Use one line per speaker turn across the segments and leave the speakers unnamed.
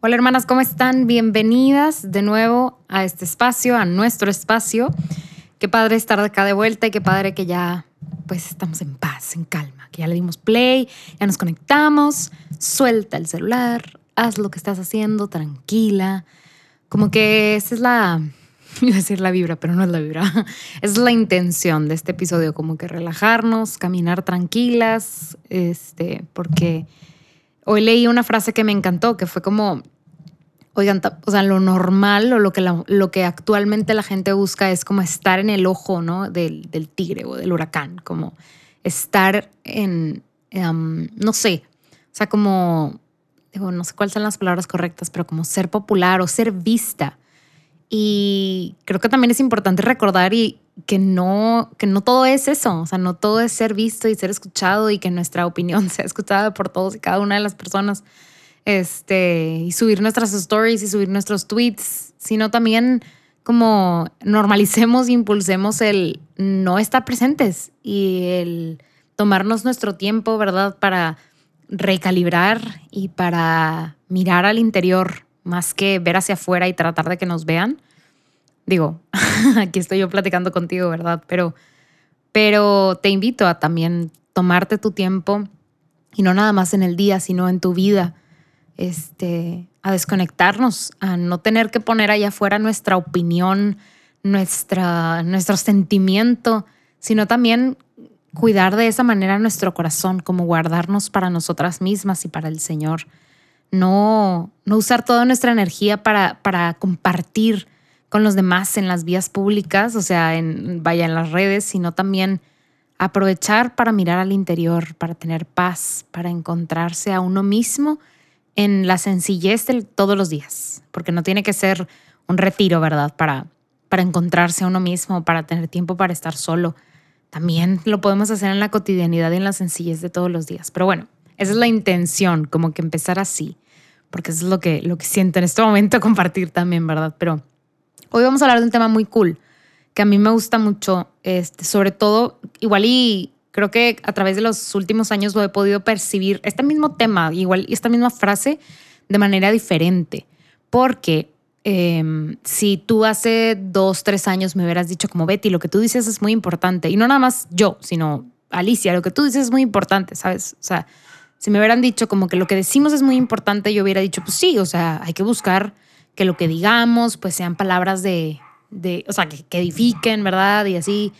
Hola hermanas, ¿cómo están? Bienvenidas de nuevo a este espacio, a nuestro espacio. Qué padre estar acá de vuelta y qué padre que ya pues estamos en paz, en calma, que ya le dimos play, ya nos conectamos, suelta el celular, haz lo que estás haciendo, tranquila. Como que esa es la, iba a decir la vibra, pero no es la vibra, es la intención de este episodio, como que relajarnos, caminar tranquilas, este, porque hoy leí una frase que me encantó, que fue como Oigan, o sea, lo normal o lo que, lo que actualmente la gente busca es como estar en el ojo, ¿no? Del, tigre o del huracán, como estar en, em, no sé, o sea, como, digo, no sé cuáles son las palabras correctas, pero como ser popular o ser vista. Y creo que también es importante recordar y que no, que no todo es eso, o sea, no todo es ser visto y ser escuchado y que nuestra opinión sea escuchada por todos y cada una de las personas este, y subir nuestras stories y subir nuestros tweets, sino también como normalicemos impulsemos el no estar presentes y el tomarnos nuestro tiempo, ¿verdad? Para recalibrar y para mirar al interior más que ver hacia afuera y tratar de que nos vean. Digo, aquí estoy yo platicando contigo, ¿verdad? Pero, pero te invito a también tomarte tu tiempo y no nada más en el día, sino en tu vida este, a desconectarnos, a no tener que poner allá afuera nuestra opinión, nuestra, nuestro sentimiento, sino también cuidar de esa manera nuestro corazón, como guardarnos para nosotras mismas y para el Señor. No, no usar toda nuestra energía para, para compartir con los demás en las vías públicas, o sea, en, vaya en las redes, sino también aprovechar para mirar al interior, para tener paz, para encontrarse a uno mismo en la sencillez de todos los días, porque no tiene que ser un retiro, ¿verdad? Para, para encontrarse a uno mismo, para tener tiempo para estar solo. También lo podemos hacer en la cotidianidad y en la sencillez de todos los días. Pero bueno, esa es la intención, como que empezar así, porque eso es lo que, lo que siento en este momento compartir también, ¿verdad? Pero hoy vamos a hablar de un tema muy cool, que a mí me gusta mucho, este, sobre todo, igual y Creo que a través de los últimos años lo he podido percibir, este mismo tema, igual esta misma frase, de manera diferente. Porque em, si tú hace dos, tres años me hubieras dicho como Betty, lo que tú dices es muy importante, y no nada más yo, sino Alicia, lo que tú dices es muy importante, ¿sabes? O sea, si me hubieran dicho como que lo que decimos es muy importante, yo hubiera dicho, pues sí, o sea, hay que buscar que lo que digamos, pues sean palabras de, de o sea, que, que edifiquen, ¿verdad? Y así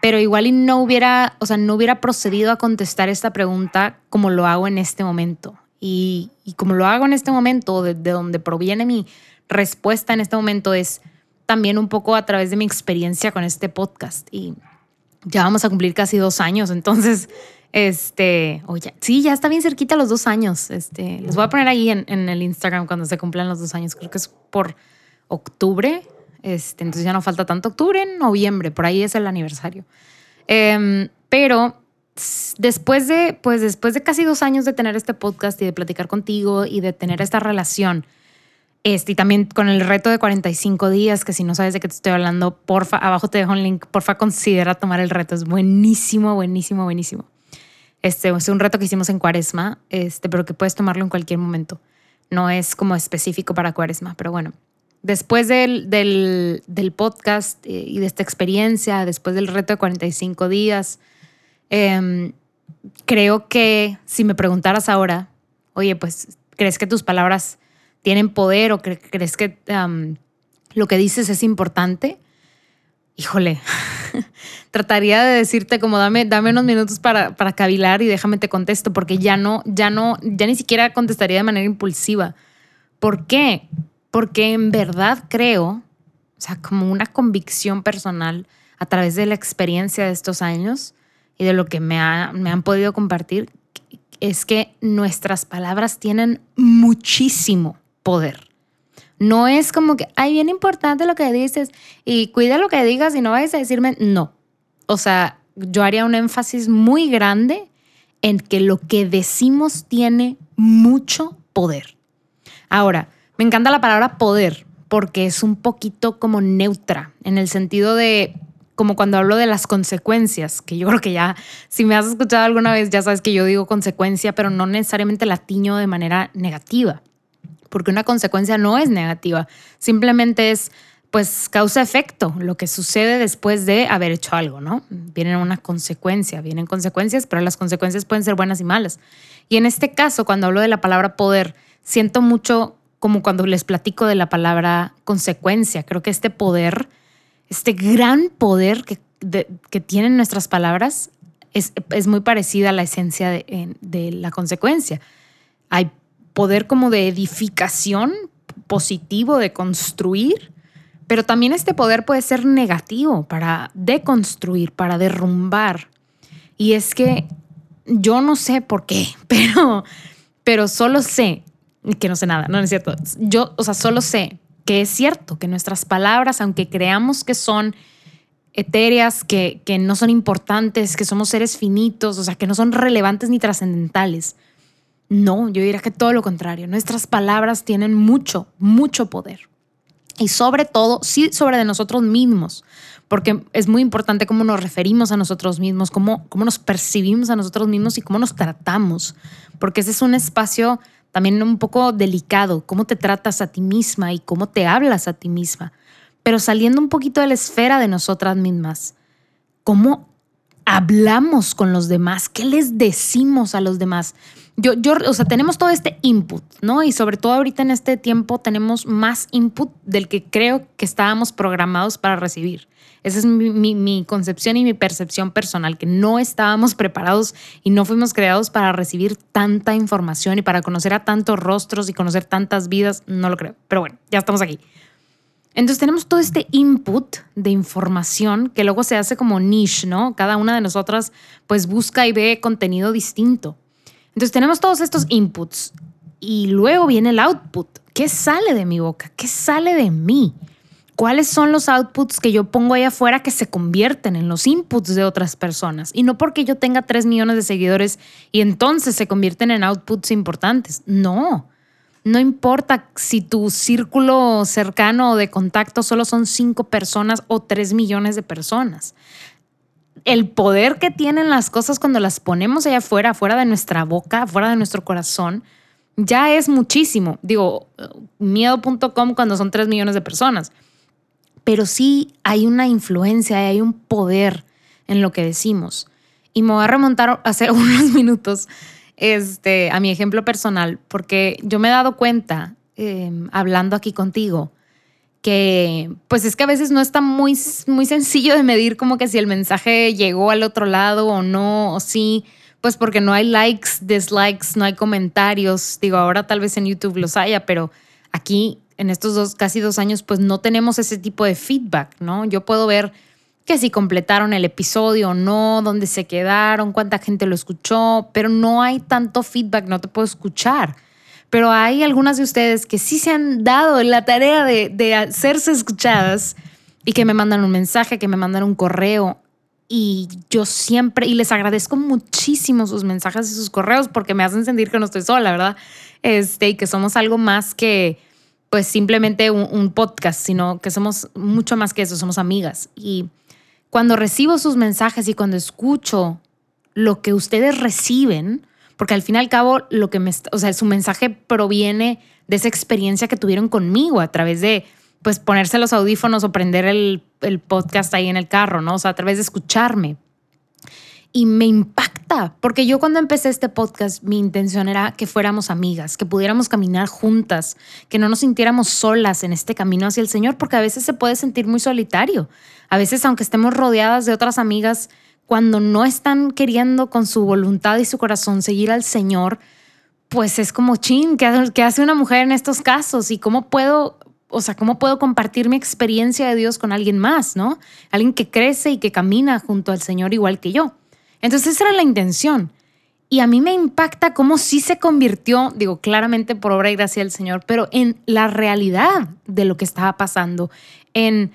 pero igual y no hubiera, o sea, no hubiera procedido a contestar esta pregunta como lo hago en este momento. Y, como lo hago en este momento, de, donde proviene mi respuesta en este momento es también un poco a través de mi experiencia con este podcast. Y ya vamos a cumplir casi dos años, entonces, este, oye, sí, ya está bien cerquita los dos años. Este, les voy a poner ahí en, el Instagram cuando se cumplan los dos años, creo que es por octubre, este, entonces ya no falta tanto octubre, en noviembre, por ahí es el aniversario. Em, pero después de, pues después de casi dos años de tener este podcast y de platicar contigo y de tener esta relación, este, y también con el reto de 45 días, que si no sabes de qué te estoy hablando, porfa, abajo te dejo un link, porfa considera tomar el reto, es buenísimo, buenísimo, buenísimo. Este es un reto que hicimos en cuaresma, este, pero que puedes tomarlo en cualquier momento. No es como específico para cuaresma, pero bueno, después del, del, podcast eh, y de esta experiencia, después del reto de 45 días, em, creo que si me preguntaras ahora, oye, pues, ¿crees que tus palabras tienen poder o crees que lo que dices es importante? Híjole, trataría de decirte como dame, dame unos minutos para, para cavilar y déjame te contesto, porque ya no, ya no, ya ni siquiera contestaría de manera impulsiva. ¿Por qué? porque en verdad creo, o sea, como una convicción personal a través de la experiencia de estos años y de lo que me, me han podido compartir, es que nuestras palabras tienen muchísimo poder. No es como que, ay, bien importante lo que dices y cuida lo que digas y no vayas a decirme, no. O sea, yo haría un énfasis muy grande en que lo que decimos tiene mucho poder. Ahora, me encanta la palabra poder porque es un poquito como neutra en el sentido de como cuando hablo de las consecuencias, que yo creo que ya, si me has escuchado alguna vez, ya sabes que yo digo consecuencia, pero no necesariamente la tiño de manera negativa, porque una consecuencia no es negativa, simplemente es pues causa-efecto, lo que sucede después de haber hecho algo, ¿no? Vienen una consecuencia, vienen consecuencias, pero las consecuencias pueden ser buenas y malas. Y en este caso, cuando hablo de la palabra poder, siento mucho como cuando les platico de la palabra consecuencia. Creo que este poder, este gran poder que, que tienen nuestras palabras, es, es, muy parecida a la esencia de, de la consecuencia. Hay poder como de edificación positivo, de construir, pero también este poder puede ser negativo para deconstruir, para derrumbar. Y es que yo no sé por qué, pero, pero solo sé que no sé nada, no, es cierto. Yo, o sea, solo sé que es cierto que nuestras palabras, aunque creamos que son etéreas, que, que no son importantes, que somos seres finitos, o sea, que no son relevantes ni trascendentales, no, yo diría que todo lo contrario. Nuestras palabras tienen mucho, mucho poder. Y sobre todo, sí, sobre de nosotros mismos, porque es muy importante cómo nos referimos a nosotros mismos, cómo, cómo nos percibimos a nosotros mismos y cómo nos tratamos, porque ese es un espacio también un poco delicado, cómo te tratas a ti misma y cómo te hablas a ti misma, pero saliendo un poquito de la esfera de nosotras mismas, cómo hablamos con los demás, qué les decimos a los demás yo, yo, o sea, tenemos todo este input, ¿no? Y sobre todo ahorita en este tiempo tenemos más input del que creo que estábamos programados para recibir. Esa es mi, mi, concepción y mi percepción personal, que no estábamos preparados y no fuimos creados para recibir tanta información y para conocer a tantos rostros y conocer tantas vidas, no lo creo. Pero bueno, ya estamos aquí. Entonces tenemos todo este input de información que luego se hace como niche, ¿no? Cada una de nosotras pues busca y ve contenido distinto. Entonces tenemos todos estos inputs y luego viene el output. ¿Qué sale de mi boca? ¿Qué sale de mí? ¿Cuáles son los outputs que yo pongo ahí afuera que se convierten en los inputs de otras personas? Y no porque yo tenga 3 millones de seguidores y entonces se convierten en outputs importantes. No. No importa si tu círculo cercano de contacto solo son 5 personas o 3 millones de personas el poder que tienen las cosas cuando las ponemos allá afuera, fuera de nuestra boca, fuera de nuestro corazón, ya es muchísimo. Digo, miedo.com cuando son 3 millones de personas. Pero sí hay una influencia, hay un poder en lo que decimos. Y me voy a remontar hace unos minutos este, a mi ejemplo personal, porque yo me he dado cuenta, eh, hablando aquí contigo, que pues es que a veces no está muy, muy sencillo de medir como que si el mensaje llegó al otro lado o no, o sí, pues porque no hay likes, dislikes, no hay comentarios. Digo, ahora tal vez en YouTube los haya, pero aquí en estos dos, casi dos años, pues no tenemos ese tipo de feedback, ¿no? Yo puedo ver que si completaron el episodio o no, dónde se quedaron, cuánta gente lo escuchó, pero no hay tanto feedback, no te puedo escuchar pero hay algunas de ustedes que sí se han dado la tarea de, hacerse escuchadas y que me mandan un mensaje, que me mandan un correo. Y yo siempre, y les agradezco muchísimo sus mensajes y sus correos porque me hacen sentir que no estoy sola, ¿verdad? Este, y que somos algo más que, pues, simplemente un, un podcast, sino que somos mucho más que eso, somos amigas. Y cuando recibo sus mensajes y cuando escucho lo que ustedes reciben, porque al fin y al cabo lo que me, o sea, su mensaje proviene de esa experiencia que tuvieron conmigo a través de pues ponerse los audífonos o prender el, el podcast ahí en el carro, ¿no? O sea, a través de escucharme. Y me impacta, porque yo cuando empecé este podcast, mi intención era que fuéramos amigas, que pudiéramos caminar juntas, que no nos sintiéramos solas en este camino hacia el Señor, porque a veces se puede sentir muy solitario. A veces, aunque estemos rodeadas de otras amigas, cuando no están queriendo con su voluntad y su corazón seguir al Señor, pues es como, chin, ¿qué hace una mujer en estos casos? ¿Y cómo puedo, o sea, cómo puedo compartir mi experiencia de Dios con alguien más, ¿no? Alguien que crece y que camina junto al Señor igual que yo. Entonces esa era la intención. Y a mí me impacta cómo sí se convirtió, digo, claramente por obra y gracia del Señor, pero en la realidad de lo que estaba pasando, en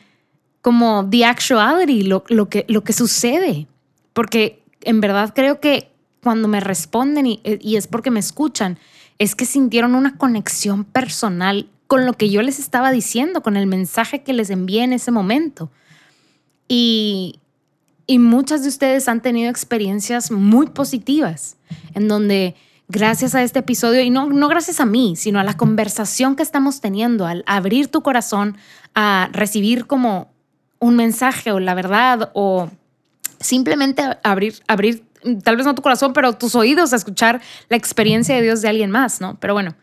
como the actuality, lo, lo, que, lo que sucede. Porque en verdad creo que cuando me responden y, es porque me escuchan, es que sintieron una conexión personal con lo que yo les estaba diciendo, con el mensaje que les envié en ese momento. Y, y muchas de ustedes han tenido experiencias muy positivas, en donde gracias a este episodio, y no, no gracias a mí, sino a la conversación que estamos teniendo, al abrir tu corazón a recibir como un mensaje o la verdad o simplemente abrir, abrir, tal vez no tu corazón, pero tus oídos a escuchar la experiencia de Dios de alguien más, ¿no? Pero bueno,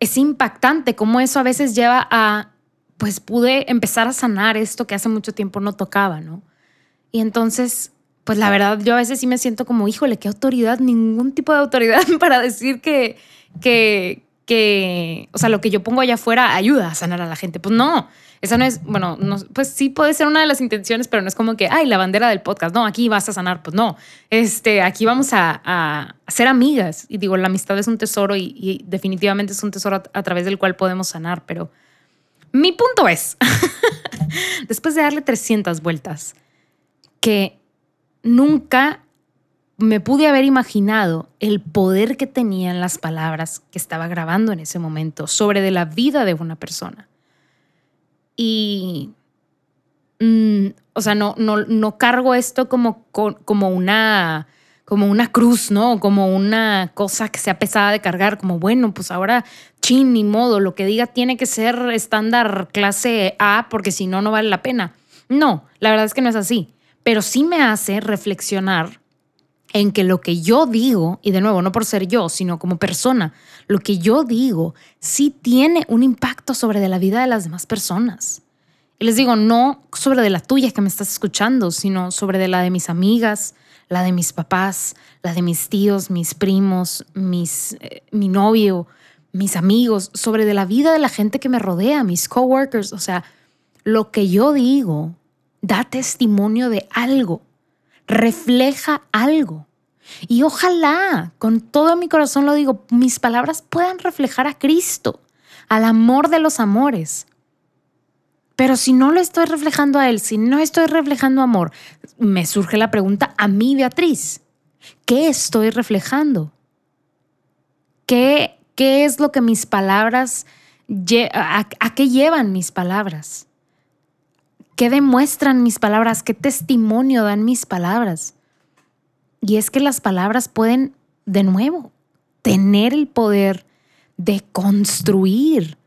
es impactante cómo eso a veces lleva a, pues pude empezar a sanar esto que hace mucho tiempo no tocaba, ¿no? Y entonces, pues la verdad, yo a veces sí me siento como, híjole, qué autoridad, ningún tipo de autoridad para decir que, que, que, o sea, lo que yo pongo allá afuera ayuda a sanar a la gente. Pues no, esa no es, bueno, no, pues sí puede ser una de las intenciones, pero no es como que, ay, la bandera del podcast, no, aquí vas a sanar, pues no, este, aquí vamos a, a ser amigas. Y digo, la amistad es un tesoro y, definitivamente es un tesoro a, a, través del cual podemos sanar, pero mi punto es, después de darle 300 vueltas, que nunca me pude haber imaginado el poder que tenían las palabras que estaba grabando en ese momento sobre de la vida de una persona. Y, mm, o sea, no, no, no cargo esto como, como, una, como una cruz, ¿no? Como una cosa que sea pesada de cargar, como, bueno, pues ahora, chin, ni modo, lo que diga tiene que ser estándar clase A, porque si no, no vale la pena. No, la verdad es que no es así, pero sí me hace reflexionar en que lo que yo digo, y de nuevo, no por ser yo, sino como persona, lo que yo digo sí tiene un impacto sobre la vida de las demás personas. Y les digo, no sobre de la tuya que me estás escuchando, sino sobre de la de mis amigas, la de mis papás, la de mis tíos, mis primos, mis, eh, mi novio, mis amigos, sobre de la vida de la gente que me rodea, mis coworkers. O sea, lo que yo digo da testimonio de algo refleja algo. Y ojalá, con todo mi corazón lo digo, mis palabras puedan reflejar a Cristo, al amor de los amores. Pero si no lo estoy reflejando a Él, si no estoy reflejando amor, me surge la pregunta a mí, Beatriz, ¿qué estoy reflejando? ¿Qué, qué es lo que mis palabras, a, a qué llevan mis palabras? ¿Qué demuestran mis palabras? ¿Qué testimonio dan mis palabras? Y es que las palabras pueden, de nuevo, tener el poder de construir.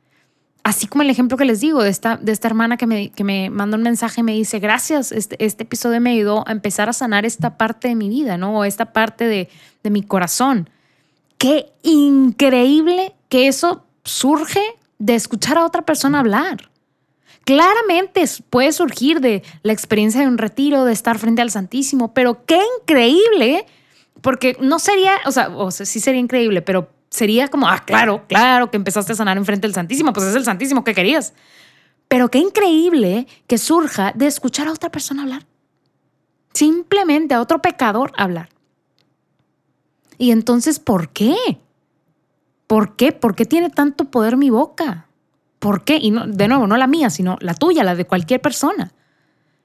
Así como el ejemplo que les digo de esta, de esta hermana que me, que me manda un mensaje y me dice, gracias, este, este episodio me ayudó a empezar a sanar esta parte de mi vida, ¿no? O esta parte de, de mi corazón. Qué increíble que eso surge de escuchar a otra persona hablar. Claramente puede surgir de la experiencia de un retiro, de estar frente al Santísimo, pero qué increíble, porque no sería, o sea, o sea sí sería increíble, pero sería como, ah, claro, claro que empezaste a sanar enfrente del Santísimo, pues es el Santísimo que querías. Pero qué increíble que surja de escuchar a otra persona hablar. Simplemente a otro pecador hablar. Y entonces, ¿por qué? ¿Por qué? ¿Por qué tiene tanto poder mi boca? ¿Por qué? Y no, de nuevo, no la mía, sino la tuya, la de cualquier persona.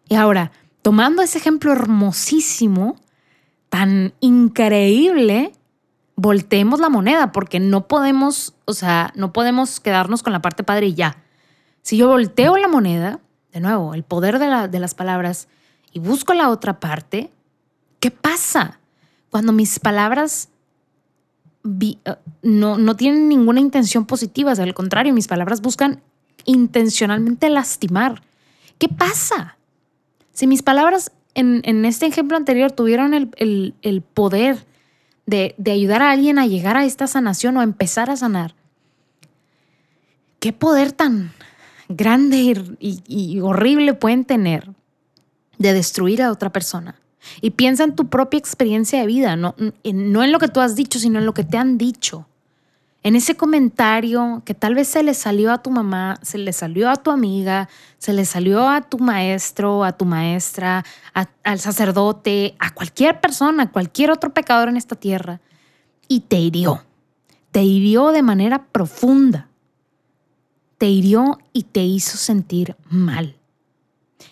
Y ahora, tomando ese ejemplo hermosísimo, tan increíble, volteemos la moneda, porque no podemos, o sea, no podemos quedarnos con la parte padre y ya. Si yo volteo la moneda, de nuevo, el poder de, de las palabras, y busco la otra parte, ¿qué pasa? Cuando mis palabras no, no tienen ninguna intención positiva, al contrario, mis palabras buscan intencionalmente lastimar. ¿Qué pasa? Si mis palabras en, este ejemplo anterior tuvieron el, poder de, ayudar a alguien a llegar a esta sanación o a empezar a sanar, ¿qué poder tan grande y horrible pueden tener de destruir a otra persona? Y piensa en tu propia experiencia de vida, no, en lo que tú has dicho, sino en lo que te han dicho. En ese comentario que tal vez se le salió a tu mamá, se le salió a tu amiga, se le salió a tu maestro, a tu maestra, al sacerdote, a cualquier persona, a cualquier otro pecador en esta tierra. y te hirió. Te hirió de manera profunda. Te hirió y te hizo sentir mal.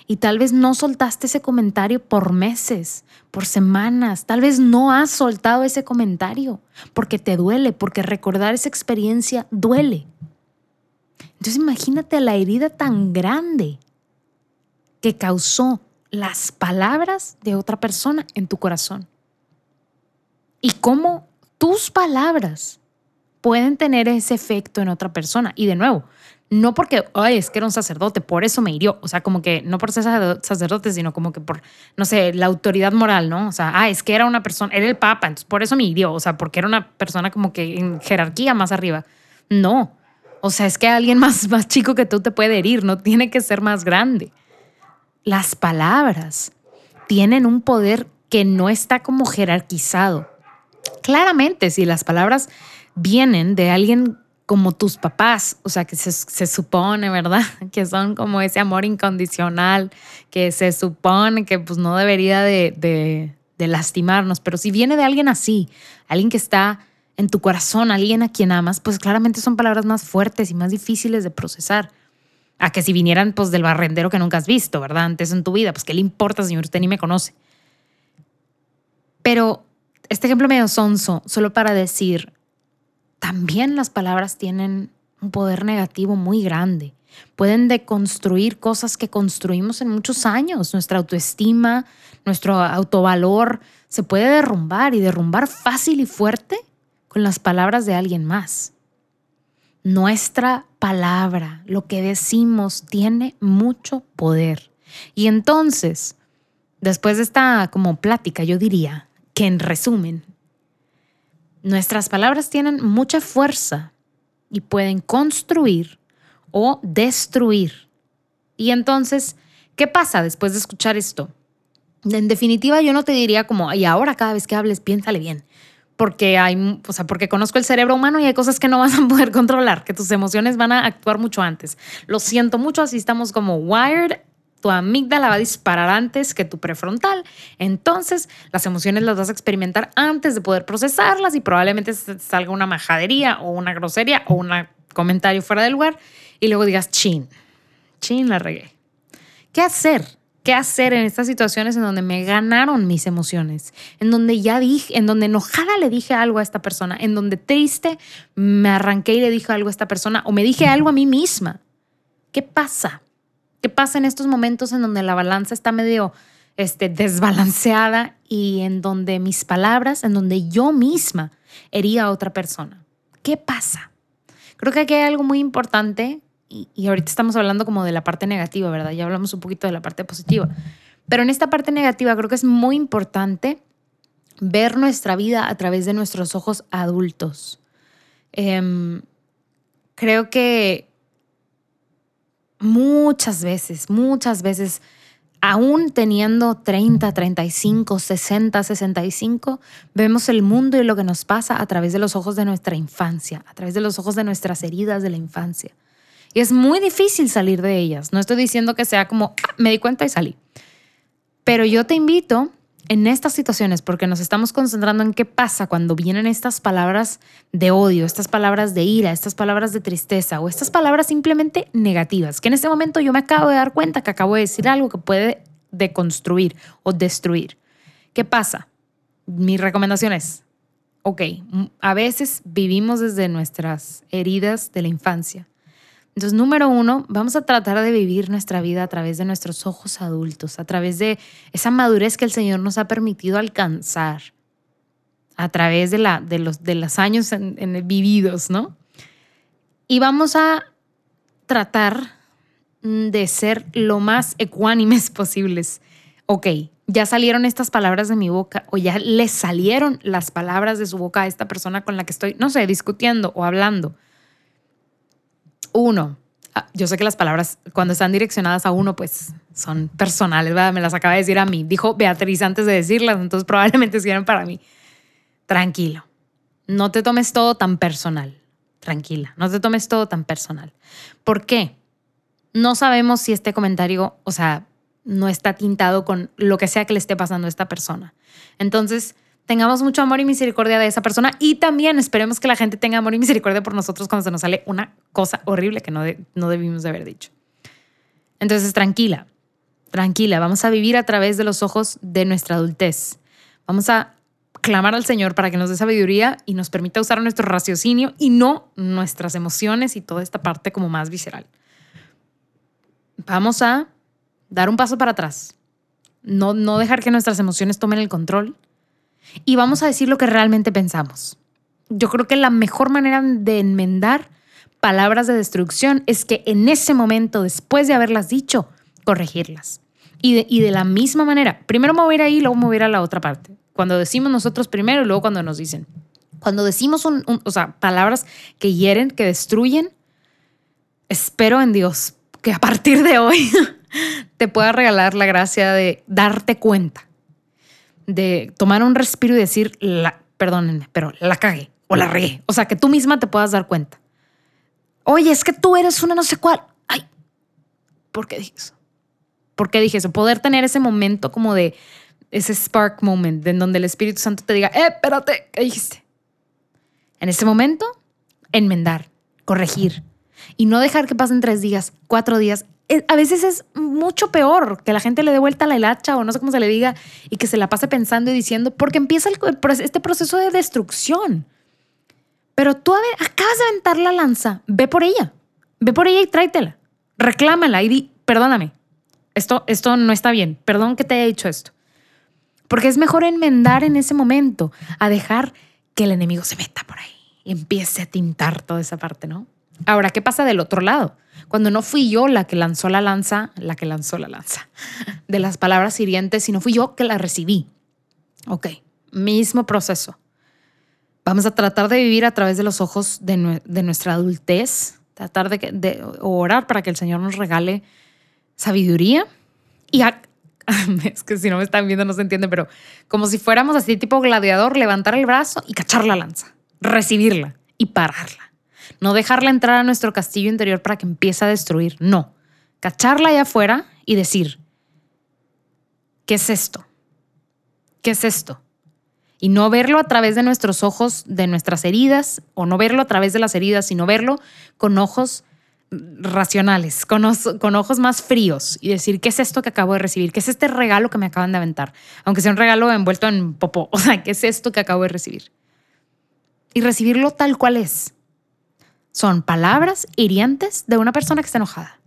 Y tal vez no soltaste ese comentario por meses, por semanas. Tal vez no has soltado ese comentario porque te duele, porque recordar esa experiencia duele. Entonces imagínate la herida tan grande que causó las palabras de otra persona en tu corazón. Y cómo tus palabras pueden tener ese efecto en otra persona. Y de nuevo, no porque, ay, es que era un sacerdote, por eso me hirió. O sea, como que no por ser sacerdote, sino como que por, no sé, la autoridad moral, ¿no? O sea, ah, es que era una persona, era el papa, entonces por eso me hirió. O sea, porque era una persona como que en jerarquía más arriba. No. O sea, es que alguien más, más chico que tú te puede herir, no tiene que ser más grande. Las palabras tienen un poder que no está como jerarquizado. Claramente, si las palabras vienen de alguien como tus papás, o sea, que se, supone, ¿verdad? Que son como ese amor incondicional, que se supone que pues no debería de, lastimarnos, pero si viene de alguien así, alguien que está en tu corazón, alguien a quien amas, pues claramente son palabras más fuertes y más difíciles de procesar. A que si vinieran pues del barrendero que nunca has visto, ¿verdad? Antes en tu vida, pues ¿qué le importa, señor? Usted ni me conoce. Pero este ejemplo medio sonso, solo para decir, también las palabras tienen un poder negativo muy grande. Pueden deconstruir cosas que construimos en muchos años. Nuestra autoestima, nuestro autovalor se puede derrumbar y derrumbar fácil y fuerte con las palabras de alguien más. Nuestra palabra, lo que decimos, tiene mucho poder. Y entonces, después de esta como plática, yo diría que en resumen, Nuestras palabras tienen mucha fuerza y pueden construir o destruir. Y entonces, ¿qué pasa después de escuchar esto? En definitiva, yo no te diría como, y ahora cada vez que hables, piénsale bien. Porque hay, o sea, porque conozco el cerebro humano y hay cosas que no vas a poder controlar, que tus emociones van a actuar mucho antes. Lo siento mucho, así estamos como wired tu amígdala va a disparar antes que tu prefrontal. Entonces, las emociones las vas a experimentar antes de poder procesarlas y probablemente salga una majadería o una grosería o un comentario fuera del lugar y luego digas, chin, chin, la regué. ¿Qué hacer? ¿Qué hacer en estas situaciones en donde me ganaron mis emociones? En donde ya dije, en donde enojada le dije algo a esta persona, en donde triste me arranqué y le dije algo a esta persona o me dije algo a mí misma. ¿Qué pasa? ¿Qué pasa en estos momentos en donde la balanza está medio este, desbalanceada y en donde mis palabras, en donde yo misma hería a otra persona? ¿Qué pasa? Creo que aquí hay algo muy importante y, y ahorita estamos hablando como de la parte negativa, ¿verdad? Ya hablamos un poquito de la parte positiva. Pero en esta parte negativa creo que es muy importante ver nuestra vida a través de nuestros ojos adultos. Em, creo que muchas veces, muchas veces, aún teniendo 30, 35, 60, 65, vemos el mundo y lo que nos pasa a través de los ojos de nuestra infancia, a través de los ojos de nuestras heridas de la infancia. Y es muy difícil salir de ellas. No estoy diciendo que sea como, ah, me di cuenta y salí. Pero yo te invito en estas situaciones, porque nos estamos concentrando en qué pasa cuando vienen estas palabras de odio, estas palabras de ira, estas palabras de tristeza o estas palabras simplemente negativas, que en este momento yo me acabo de dar cuenta que acabo de decir algo que puede deconstruir o destruir. ¿Qué pasa? Mi recomendación es, ok, a veces vivimos desde nuestras heridas de la infancia entonces, número uno, vamos a tratar de vivir nuestra vida a través de nuestros ojos adultos, a través de esa madurez que el Señor nos ha permitido alcanzar, a través de, los, años vividos, ¿no? Y vamos a tratar de ser lo más ecuánimes posibles. Ok, ya salieron estas palabras de mi boca o ya le salieron las palabras de su boca a esta persona con la que estoy, no sé, discutiendo o hablando uno, ah, yo sé que las palabras cuando están direccionadas a uno, pues son personales. Me las acaba de decir a mí. Dijo Beatriz antes de decirlas, entonces probablemente sirven para mí. Tranquilo. No te tomes todo tan personal. Tranquila. No te tomes todo tan personal. ¿Por qué? No sabemos si este comentario, o sea, no está tintado con lo que sea que le esté pasando a esta persona. Entonces, tengamos mucho amor y misericordia de esa persona y también esperemos que la gente tenga amor y misericordia por nosotros cuando se nos sale una cosa horrible que no, no debimos de haber dicho. Entonces, tranquila, tranquila, vamos a vivir a través de los ojos de nuestra adultez. Vamos a clamar al Señor para que nos dé sabiduría y nos permita usar nuestro raciocinio y no nuestras emociones y toda esta parte como más visceral. Vamos a dar un paso para atrás, no, no dejar que nuestras emociones tomen el control y vamos a decir lo que realmente pensamos. Yo creo que la mejor manera de enmendar palabras de destrucción es que en ese momento, después de haberlas dicho, corregirlas. Y de, la misma manera, primero ir ahí, luego voy a la otra parte. Cuando decimos nosotros primero y luego cuando nos dicen. Cuando decimos un, sea, palabras que hieren, que destruyen, espero en Dios que a partir de hoy te pueda regalar la gracia de darte cuenta de tomar un respiro y decir, la, perdónenme, pero la cagué o la regué. O sea, que tú misma te puedas dar cuenta. Oye, es que tú eres una no sé cuál. Ay, ¿por qué dije eso? ¿Por qué dije eso? Poder tener ese momento como de ese spark moment en donde el Espíritu Santo te diga, eh, espérate, ¿qué dijiste? En ese momento, enmendar, corregir y no dejar que pasen tres días, cuatro días a veces es mucho peor que la gente le dé vuelta a la hilacha o no sé cómo se le diga y que se la pase pensando y diciendo, porque empieza este proceso de destrucción. Pero tú acabas de aventar la lanza, ve por ella, ve por ella y tráetela, reclámala y di, perdóname, esto, esto no está bien, perdón que te haya dicho esto. Porque es mejor enmendar en ese momento a dejar que el enemigo se meta por ahí y empiece a tintar toda esa parte, ¿no? Ahora, ¿qué pasa del otro lado? Cuando no fui yo la que lanzó la lanza, la que lanzó la lanza de las palabras hirientes, sino fui yo que la recibí. Ok, mismo proceso. Vamos a tratar de vivir a través de los ojos de, nuestra adultez, tratar de, orar para que el Señor nos regale sabiduría y es que si no me están viendo no se entiende, pero como si fuéramos así tipo gladiador, levantar el brazo y cachar la lanza, recibirla y pararla. No dejarla entrar a nuestro castillo interior para que empiece a destruir. No. Cacharla allá afuera y decir, ¿qué es esto? ¿Qué es esto? Y no verlo a través de nuestros ojos, de nuestras heridas, o no verlo a través de las heridas, sino verlo con ojos racionales, con, con, ojos más fríos y decir, ¿qué es esto que acabo de recibir? ¿Qué es este regalo que me acaban de aventar? Aunque sea un regalo envuelto en popó. O sea, ¿qué es esto que acabo de recibir? Y recibirlo tal cual es. Son palabras hirientes de una persona que está enojada.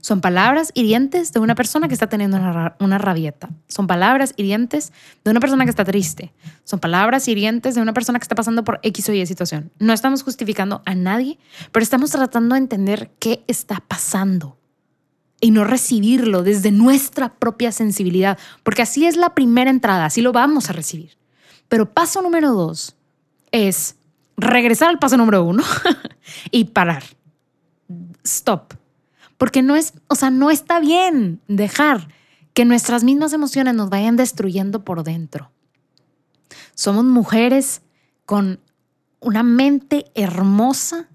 Son palabras hirientes de una persona que está teniendo una, rabieta. Son palabras hirientes de una persona que está triste. Son palabras hirientes de una persona que está pasando por X o Y situación. No estamos justificando a nadie, pero estamos tratando de entender qué está pasando y no recibirlo desde nuestra propia sensibilidad, porque así es la primera entrada, así lo vamos a recibir. Pero paso número dos es regresar al paso número uno y parar. Stop. Porque no es, o sea, no está bien dejar que nuestras mismas emociones nos vayan destruyendo por dentro. Somos mujeres con una mente hermosa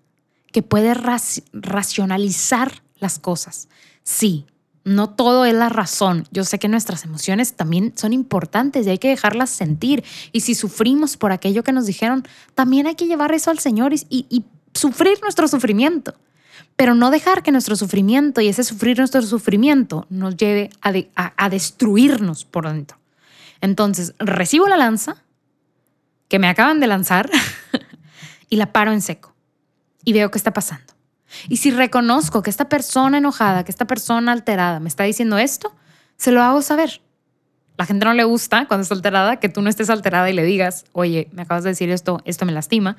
que puede racionalizar las cosas. Sí, no todo es la razón. Yo sé que nuestras emociones también son importantes y hay que dejarlas sentir. Y si sufrimos por aquello que nos dijeron, también hay que llevar eso al Señor y, sufrir nuestro sufrimiento. Pero no dejar que nuestro sufrimiento y ese sufrir nuestro sufrimiento nos lleve a, a destruirnos por dentro. Entonces, recibo la lanza que me acaban de lanzar y la paro en seco y veo qué está pasando. Y si reconozco que esta persona enojada, que esta persona alterada me está diciendo esto, se lo hago saber. La gente no le gusta cuando está alterada que tú no estés alterada y le digas, oye, me acabas de decir esto, esto me lastima.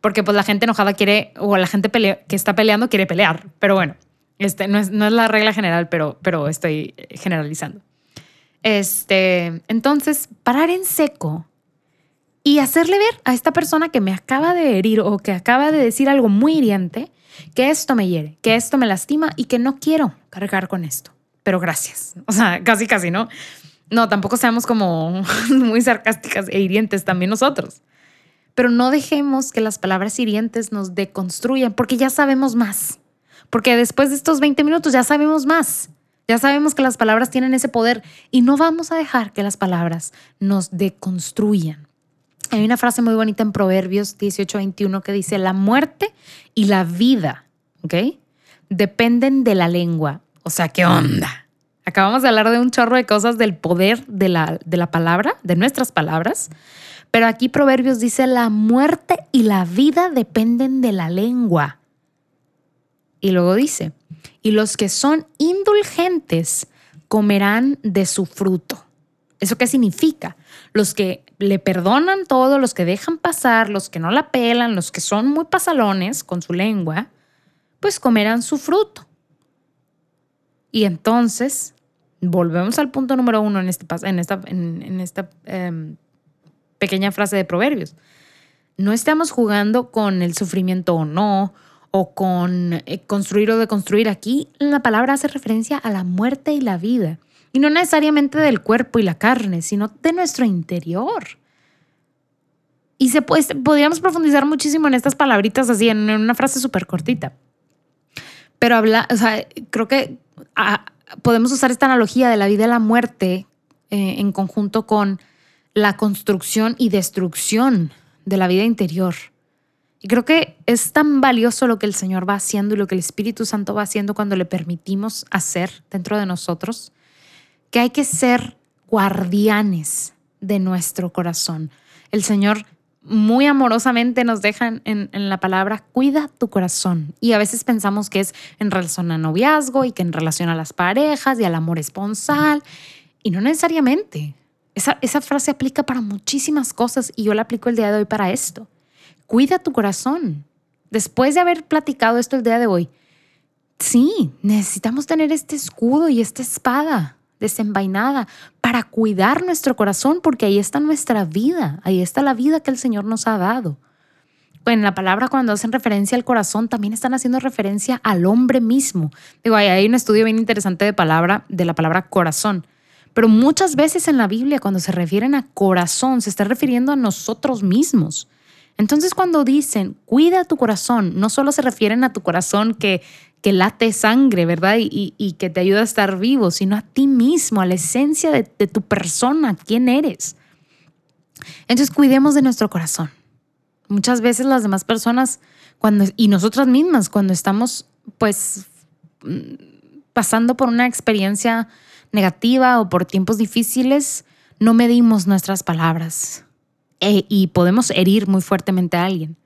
Porque pues la gente enojada quiere, o la gente que está peleando quiere pelear. Pero bueno, este, no, es, no es la regla general, pero, pero estoy generalizando. Este, entonces, parar en seco y hacerle ver a esta persona que me acaba de herir o que acaba de decir algo muy hiriente, que esto me hiere, que esto me lastima y que no quiero cargar con esto. Pero gracias. O sea, casi, casi, ¿no? No, tampoco seamos como muy sarcásticas e hirientes también nosotros. Pero no dejemos que las palabras hirientes nos deconstruyan porque ya sabemos más. Porque después de estos 20 minutos ya sabemos más. Ya sabemos que las palabras tienen ese poder y no vamos a dejar que las palabras nos deconstruyan. Hay una frase muy bonita en Proverbios 18:21 que dice, la muerte y la vida, ¿ok? Dependen de la lengua. O sea, ¿qué onda? Acabamos de hablar de un chorro de cosas del poder de la, de la palabra, de nuestras palabras. Pero aquí Proverbios dice, la muerte y la vida dependen de la lengua. Y luego dice, y los que son indulgentes comerán de su fruto. ¿Eso qué significa? Los que le perdonan todo, los que dejan pasar, los que no la pelan, los que son muy pasalones con su lengua, pues comerán su fruto. Y entonces, volvemos al punto número uno en, este, en esta, en, esta em, pequeña frase de Proverbios. No estamos jugando con el sufrimiento o no, o con eh, construir o deconstruir. Aquí la palabra hace referencia a la muerte y la vida. Y no necesariamente del cuerpo y la carne, sino de nuestro interior. Y se puede, podríamos profundizar muchísimo en estas palabritas así, en una frase súper cortita. Pero habla, o sea, creo que ah, podemos usar esta analogía de la vida y la muerte eh, en conjunto con la construcción y destrucción de la vida interior. Y creo que es tan valioso lo que el Señor va haciendo y lo que el Espíritu Santo va haciendo cuando le permitimos hacer dentro de nosotros, que hay que ser guardianes de nuestro corazón. El Señor muy amorosamente nos deja en, la palabra, cuida tu corazón. Y a veces pensamos que es en relación a noviazgo y que en relación a las parejas y al amor esponsal. Y no necesariamente. Esa, frase aplica para muchísimas cosas y yo la aplico el día de hoy para esto. Cuida tu corazón. Después de haber platicado esto el día de hoy, sí, necesitamos tener este escudo y esta espada desenvainada para cuidar nuestro corazón, porque ahí está nuestra vida, ahí está la vida que el Señor nos ha dado. En la palabra, cuando hacen referencia al corazón, también están haciendo referencia al hombre mismo. Digo, hay un estudio bien interesante de palabra, de la palabra corazón. Pero muchas veces en la Biblia, cuando se refieren a corazón, se está refiriendo a nosotros mismos. Entonces, cuando dicen, cuida tu corazón, no solo se refieren a tu corazón que, que late sangre, ¿verdad? Y, que te ayuda a estar vivo, sino a ti mismo, a la esencia de, de tu persona, quién eres. Entonces, cuidemos de nuestro corazón. Muchas veces las demás personas, cuando, y nosotras mismas, cuando estamos, pues, mm, pasando por una experiencia negativa o por tiempos difíciles, no medimos nuestras palabras e, y podemos herir muy fuertemente a alguien.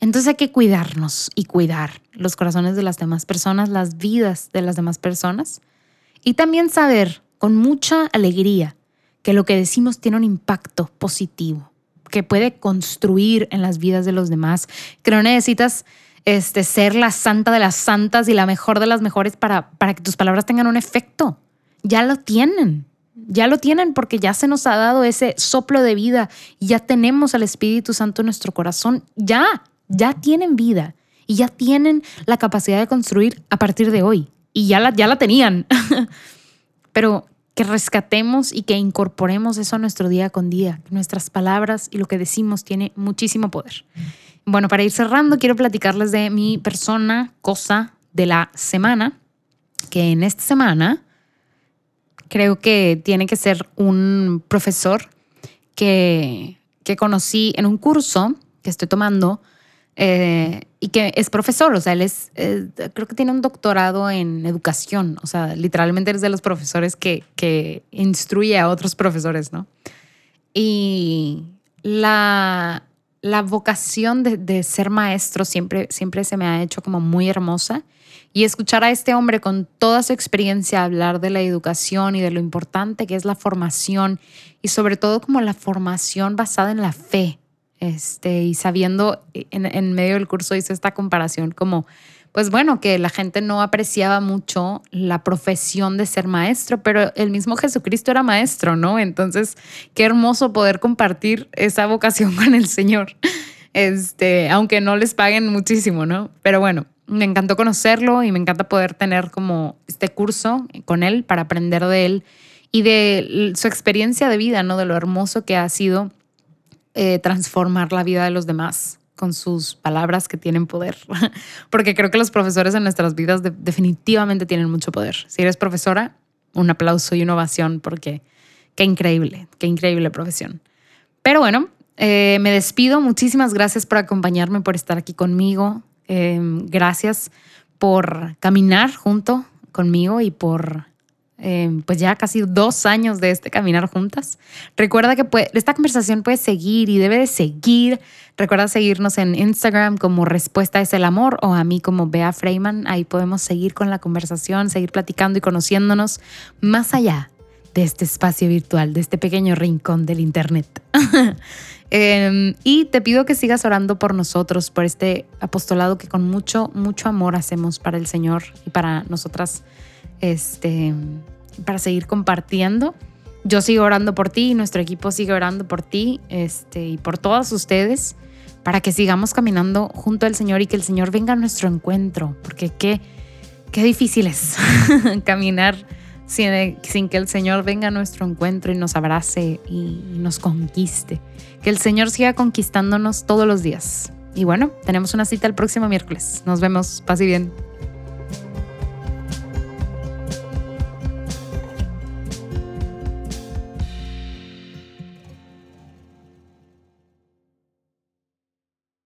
Entonces hay que cuidarnos y cuidar los corazones de las demás personas, las vidas de las demás personas y también saber con mucha alegría que lo que decimos tiene un impacto positivo, que puede construir en las vidas de los demás, que no necesitas este, ser la santa de las santas y la mejor de las mejores para, para que tus palabras tengan un efecto ya lo tienen. Ya lo tienen porque ya se nos ha dado ese soplo de vida ya tenemos al Espíritu Santo en nuestro corazón. Ya, ya tienen vida y ya tienen la capacidad de construir a partir de hoy. Y ya la, ya la tenían. Pero que rescatemos y que incorporemos eso a nuestro día con día. nuestras palabras y lo que decimos tiene muchísimo poder. Bueno, para ir cerrando, quiero platicarles de mi persona, cosa de la semana, que en esta semana creo que tiene que ser un profesor que, que conocí en un curso que estoy tomando eh, y que es profesor, o sea, él es, eh, creo que tiene un doctorado en educación, o sea, literalmente es de los profesores que, que instruye a otros profesores, ¿no? Y la, la vocación de, de, ser maestro siempre, siempre se me ha hecho como muy hermosa y escuchar a este hombre con toda su experiencia hablar de la educación y de lo importante que es la formación y sobre todo como la formación basada en la fe. Este, y sabiendo, en, en medio del curso hice esta comparación como, pues bueno, que la gente no apreciaba mucho la profesión de ser maestro, pero el mismo Jesucristo era maestro, ¿no? Entonces, qué hermoso poder compartir esa vocación con el Señor, este, aunque no les paguen muchísimo, ¿no? Pero bueno, me encantó conocerlo y me encanta poder tener como este curso con él para aprender de él y de su experiencia de vida, ¿no? De lo hermoso que ha sido eh, transformar la vida de los demás con sus palabras que tienen poder. Porque creo que los profesores en nuestras vidas definitivamente tienen mucho poder. Si eres profesora, un aplauso y una ovación porque qué increíble, qué increíble profesión. Pero bueno, eh, me despido. Muchísimas gracias por acompañarme, por estar aquí conmigo. Em, gracias por caminar junto conmigo y por em, pues ya casi dos años de este caminar juntas. Recuerda que esta conversación puede seguir y debe de seguir. Recuerda seguirnos en Instagram como Respuesta es el Amor o a mí como Bea Freeman. Ahí podemos seguir con la conversación, seguir platicando y conociéndonos más allá de este espacio virtual, de este pequeño rincón del Internet. Em, y te pido que sigas orando por nosotros, por este apostolado que con mucho, mucho amor hacemos para el Señor y para nosotras, este, para seguir compartiendo. Yo sigo orando por ti y nuestro equipo sigue orando por ti este, y por todos ustedes para que sigamos caminando junto al Señor y que el Señor venga a nuestro encuentro, porque qué, qué difícil es caminar sin, que el Señor venga a nuestro encuentro y nos abrace y nos conquiste. Que el Señor siga conquistándonos todos los días. Y bueno, tenemos una cita el próximo miércoles. Nos vemos. Paz y bien.